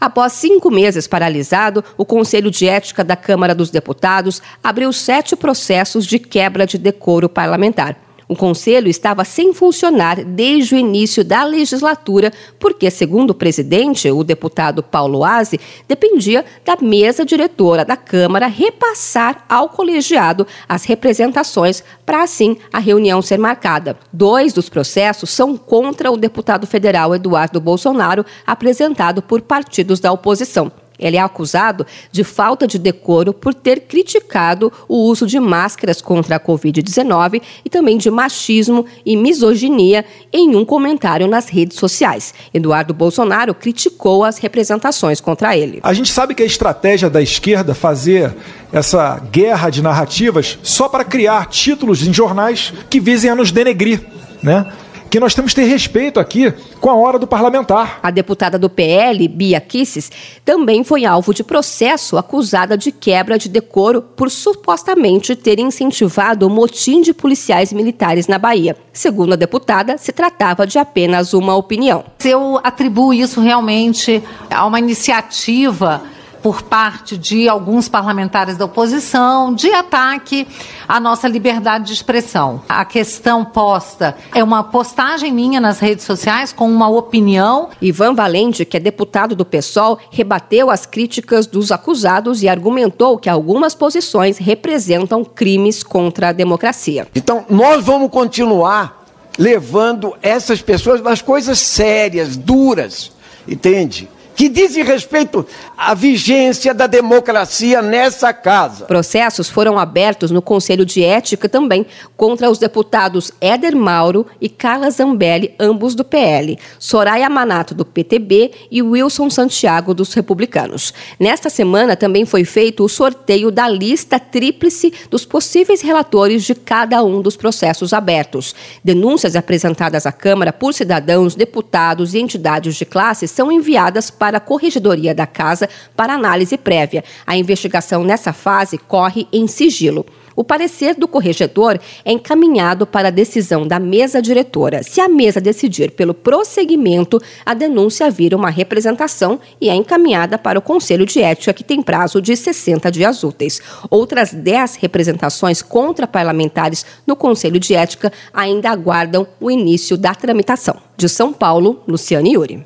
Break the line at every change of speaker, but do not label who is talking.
Após cinco meses paralisado, o Conselho de Ética da Câmara dos Deputados abriu sete processos de quebra de decoro parlamentar. O conselho estava sem funcionar desde o início da legislatura, porque, segundo o presidente, o deputado Paulo Aze, dependia da mesa diretora da Câmara repassar ao colegiado as representações para assim a reunião ser marcada. Dois dos processos são contra o deputado federal Eduardo Bolsonaro, apresentado por partidos da oposição. Ele é acusado de falta de decoro por ter criticado o uso de máscaras contra a Covid-19 e também de machismo e misoginia em um comentário nas redes sociais. Eduardo Bolsonaro criticou as representações contra ele.
A gente sabe que a estratégia da esquerda fazer essa guerra de narrativas só para criar títulos em jornais que visem a nos denegrir, né? Que nós temos que ter respeito aqui com a hora do parlamentar.
A deputada do PL, Bia Kisses, também foi alvo de processo acusada de quebra de decoro por supostamente ter incentivado o motim de policiais militares na Bahia. Segundo a deputada, se tratava de apenas uma opinião.
Eu atribuo isso realmente a uma iniciativa por parte de alguns parlamentares da oposição de ataque à nossa liberdade de expressão. A questão posta é uma postagem minha nas redes sociais com uma opinião.
Ivan Valente, que é deputado do PSOL, rebateu as críticas dos acusados e argumentou que algumas posições representam crimes contra a democracia.
Então, nós vamos continuar levando essas pessoas nas coisas sérias, duras, entende? Que dizem respeito à vigência da democracia nessa casa.
Processos foram abertos no Conselho de Ética também contra os deputados Éder Mauro e Carla Zambelli, ambos do PL, Soraya Manato, do PTB e Wilson Santiago, dos Republicanos. Nesta semana também foi feito o sorteio da lista tríplice dos possíveis relatores de cada um dos processos abertos. Denúncias apresentadas à Câmara por cidadãos, deputados e entidades de classe são enviadas para para a Corregedoria da Casa para análise prévia. A investigação nessa fase corre em sigilo. O parecer do corregedor é encaminhado para a decisão da mesa diretora. Se a mesa decidir pelo prosseguimento, a denúncia vira uma representação e é encaminhada para o Conselho de Ética, que tem prazo de 60 dias úteis. Outras 10 representações contra parlamentares no Conselho de Ética ainda aguardam o início da tramitação. De São Paulo, Luciane Yuri.